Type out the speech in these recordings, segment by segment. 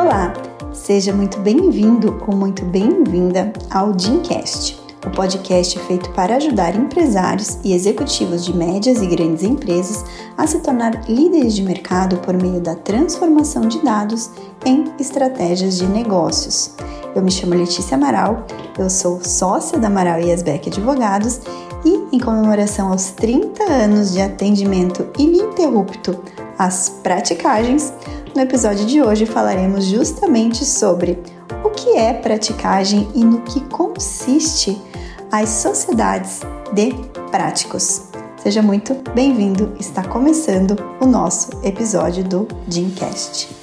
Olá, seja muito bem-vindo ou muito bem-vinda ao Dincast, o podcast feito para ajudar empresários e executivos de médias e grandes empresas a se tornar líderes de mercado por meio da transformação de dados em estratégias de negócios. Eu me chamo Letícia Amaral, eu sou sócia da Amaral e Asbeck Advogados e, em comemoração aos 30 anos de atendimento ininterrupto às praticagens, no episódio de hoje falaremos justamente sobre o que é praticagem e no que consiste as sociedades de práticos. Seja muito bem-vindo, está começando o nosso episódio do Dreamcast.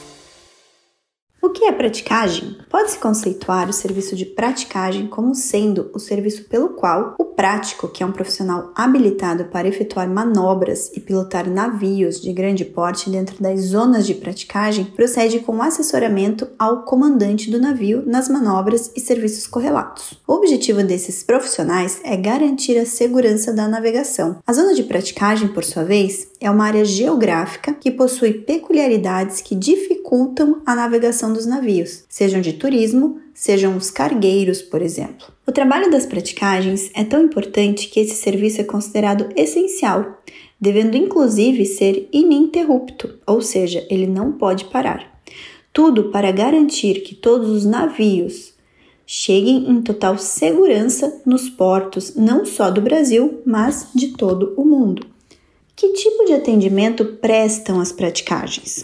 O que é praticagem? Pode-se conceituar o serviço de praticagem como sendo o serviço pelo qual o prático, que é um profissional habilitado para efetuar manobras e pilotar navios de grande porte dentro das zonas de praticagem, procede com assessoramento ao comandante do navio nas manobras e serviços correlatos. O objetivo desses profissionais é garantir a segurança da navegação. A zona de praticagem, por sua vez, é uma área geográfica que possui peculiaridades que dificultam a navegação dos navios, sejam de turismo, sejam os cargueiros, por exemplo. O trabalho das praticagens é tão importante que esse serviço é considerado essencial, devendo inclusive ser ininterrupto, ou seja, ele não pode parar. Tudo para garantir que todos os navios cheguem em total segurança nos portos, não só do Brasil, mas de todo o mundo. Que tipo de atendimento prestam as praticagens?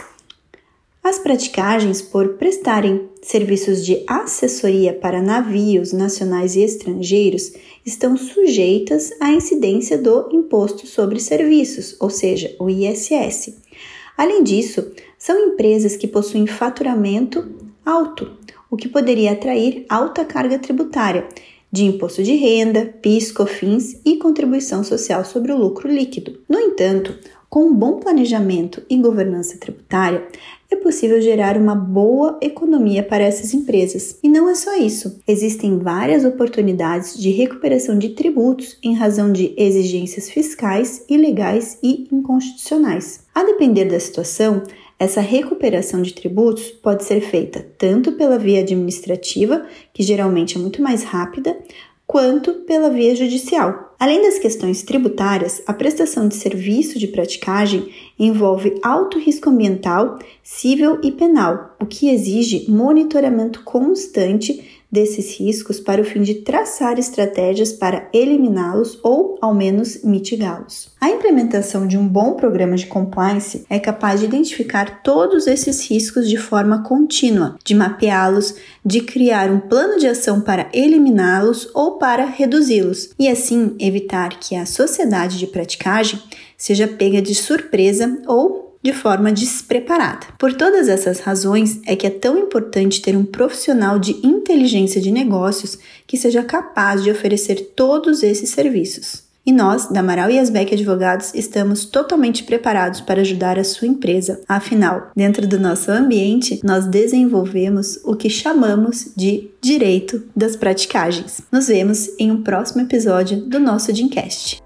As praticagens, por prestarem serviços de assessoria para navios nacionais e estrangeiros, estão sujeitas à incidência do Imposto sobre Serviços, ou seja, o ISS. Além disso, são empresas que possuem faturamento alto, o que poderia atrair alta carga tributária de imposto de renda, PIS, COFINS e contribuição social sobre o lucro líquido. No entanto, com um bom planejamento e governança tributária, é possível gerar uma boa economia para essas empresas. E não é só isso, existem várias oportunidades de recuperação de tributos em razão de exigências fiscais, ilegais e inconstitucionais. A depender da situação, essa recuperação de tributos pode ser feita tanto pela via administrativa, que geralmente é muito mais rápida, quanto pela via judicial. Além das questões tributárias, a prestação de serviço de praticagem envolve alto risco ambiental, civil e penal, o que exige monitoramento constante desses riscos para o fim de traçar estratégias para eliminá-los ou, ao menos, mitigá-los. A implementação de um bom programa de compliance é capaz de identificar todos esses riscos de forma contínua, de mapeá-los, de criar um plano de ação para eliminá-los ou para reduzi-los, e assim evitar que a sociedade de praticagem seja pega de surpresa ou de forma despreparada. Por todas essas razões é que é tão importante ter um profissional de inteligência de negócios que seja capaz de oferecer todos esses serviços. E nós, da Amaral e Asbeck Advogados, estamos totalmente preparados para ajudar a sua empresa. Afinal, dentro do nosso ambiente, nós desenvolvemos o que chamamos de direito das praticagens. Nos vemos em um próximo episódio do nosso Dincast.